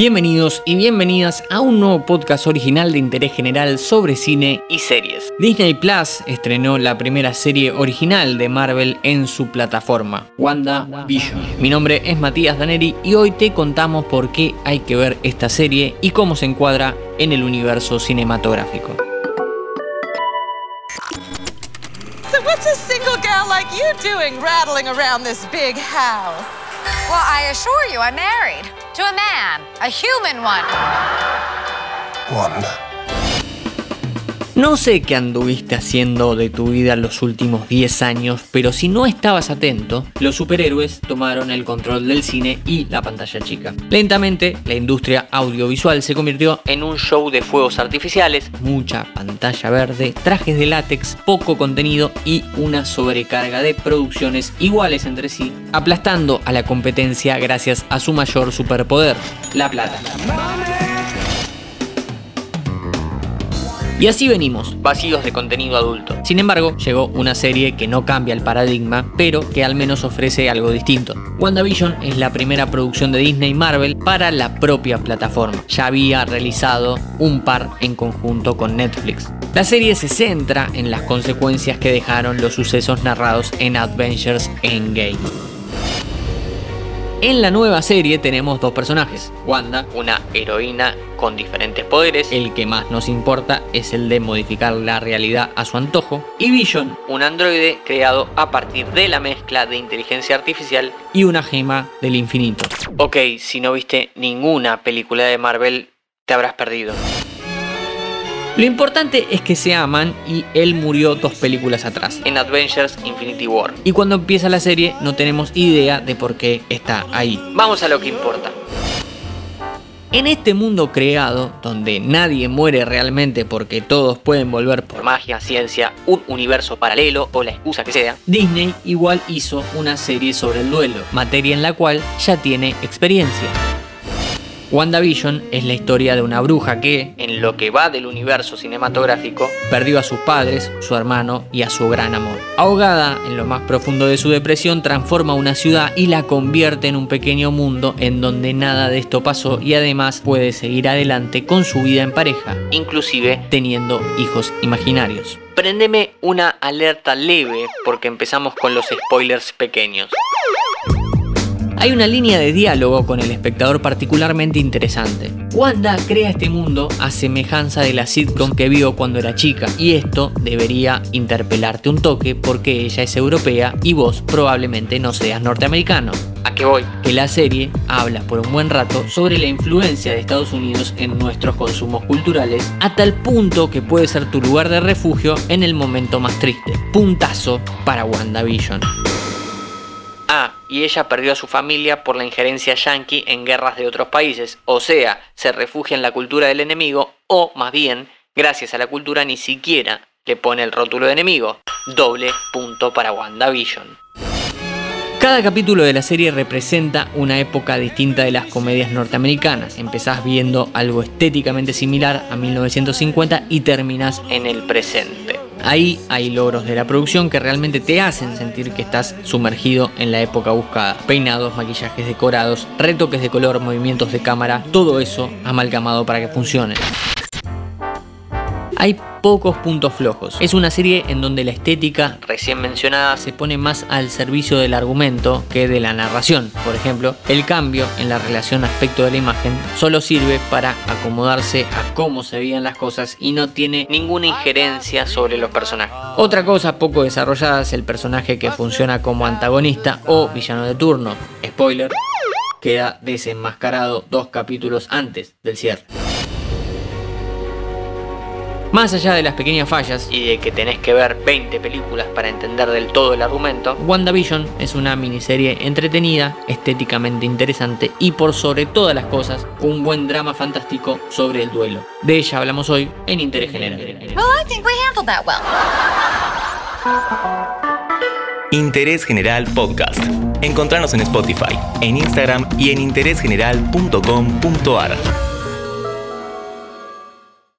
Bienvenidos y bienvenidas a un nuevo podcast original de interés general sobre cine y series. Disney Plus estrenó la primera serie original de Marvel en su plataforma, Wanda Vision. Mi nombre es Matías Daneri y hoy te contamos por qué hay que ver esta serie y cómo se encuadra en el universo cinematográfico. Rattling? Well, I assure you, I'm married to a man, a human one. Wanda. No sé qué anduviste haciendo de tu vida los últimos 10 años, pero si no estabas atento, los superhéroes tomaron el control del cine y la pantalla chica. Lentamente, la industria audiovisual se convirtió en un show de fuegos artificiales, mucha pantalla verde, trajes de látex, poco contenido y una sobrecarga de producciones iguales entre sí, aplastando a la competencia gracias a su mayor superpoder, la plata. Y así venimos, vacíos de contenido adulto. Sin embargo, llegó una serie que no cambia el paradigma, pero que al menos ofrece algo distinto. WandaVision es la primera producción de Disney Marvel para la propia plataforma. Ya había realizado un par en conjunto con Netflix. La serie se centra en las consecuencias que dejaron los sucesos narrados en Adventures Endgame. En la nueva serie tenemos dos personajes. Wanda, una heroína con diferentes poderes, el que más nos importa es el de modificar la realidad a su antojo, y Vision, un androide creado a partir de la mezcla de inteligencia artificial y una gema del infinito. Ok, si no viste ninguna película de Marvel, te habrás perdido. Lo importante es que se aman y él murió dos películas atrás, en Adventures Infinity War. Y cuando empieza la serie no tenemos idea de por qué está ahí. Vamos a lo que importa. En este mundo creado, donde nadie muere realmente porque todos pueden volver por magia, ciencia, un universo paralelo o la excusa que sea, Disney igual hizo una serie sobre el duelo, materia en la cual ya tiene experiencia. WandaVision es la historia de una bruja que, en lo que va del universo cinematográfico, perdió a sus padres, su hermano y a su gran amor. Ahogada en lo más profundo de su depresión, transforma una ciudad y la convierte en un pequeño mundo en donde nada de esto pasó y además puede seguir adelante con su vida en pareja, inclusive teniendo hijos imaginarios. Prendeme una alerta leve porque empezamos con los spoilers pequeños. Hay una línea de diálogo con el espectador particularmente interesante. Wanda crea este mundo a semejanza de la sitcom que vio cuando era chica, y esto debería interpelarte un toque porque ella es europea y vos probablemente no seas norteamericano. ¿A qué voy? Que la serie habla por un buen rato sobre la influencia de Estados Unidos en nuestros consumos culturales, a tal punto que puede ser tu lugar de refugio en el momento más triste. Puntazo para WandaVision. Y ella perdió a su familia por la injerencia yanqui en guerras de otros países, o sea, se refugia en la cultura del enemigo, o más bien, gracias a la cultura ni siquiera le pone el rótulo de enemigo. Doble punto para WandaVision. Cada capítulo de la serie representa una época distinta de las comedias norteamericanas. Empezás viendo algo estéticamente similar a 1950 y terminas en el presente. Ahí hay logros de la producción que realmente te hacen sentir que estás sumergido en la época buscada. Peinados, maquillajes decorados, retoques de color, movimientos de cámara, todo eso amalgamado para que funcione. Hay pocos puntos flojos. Es una serie en donde la estética recién mencionada se pone más al servicio del argumento que de la narración. Por ejemplo, el cambio en la relación aspecto de la imagen solo sirve para acomodarse a cómo se veían las cosas y no tiene ninguna injerencia sobre los personajes. Otra cosa poco desarrollada es el personaje que funciona como antagonista o villano de turno. Spoiler, queda desenmascarado dos capítulos antes del cierre. Más allá de las pequeñas fallas y de que tenés que ver 20 películas para entender del todo el argumento, WandaVision es una miniserie entretenida, estéticamente interesante y por sobre todas las cosas, un buen drama fantástico sobre el duelo. De ella hablamos hoy en Interés General. Well. Interés General Podcast. Encontrarnos en Spotify, en Instagram y en interésgeneral.com.ar.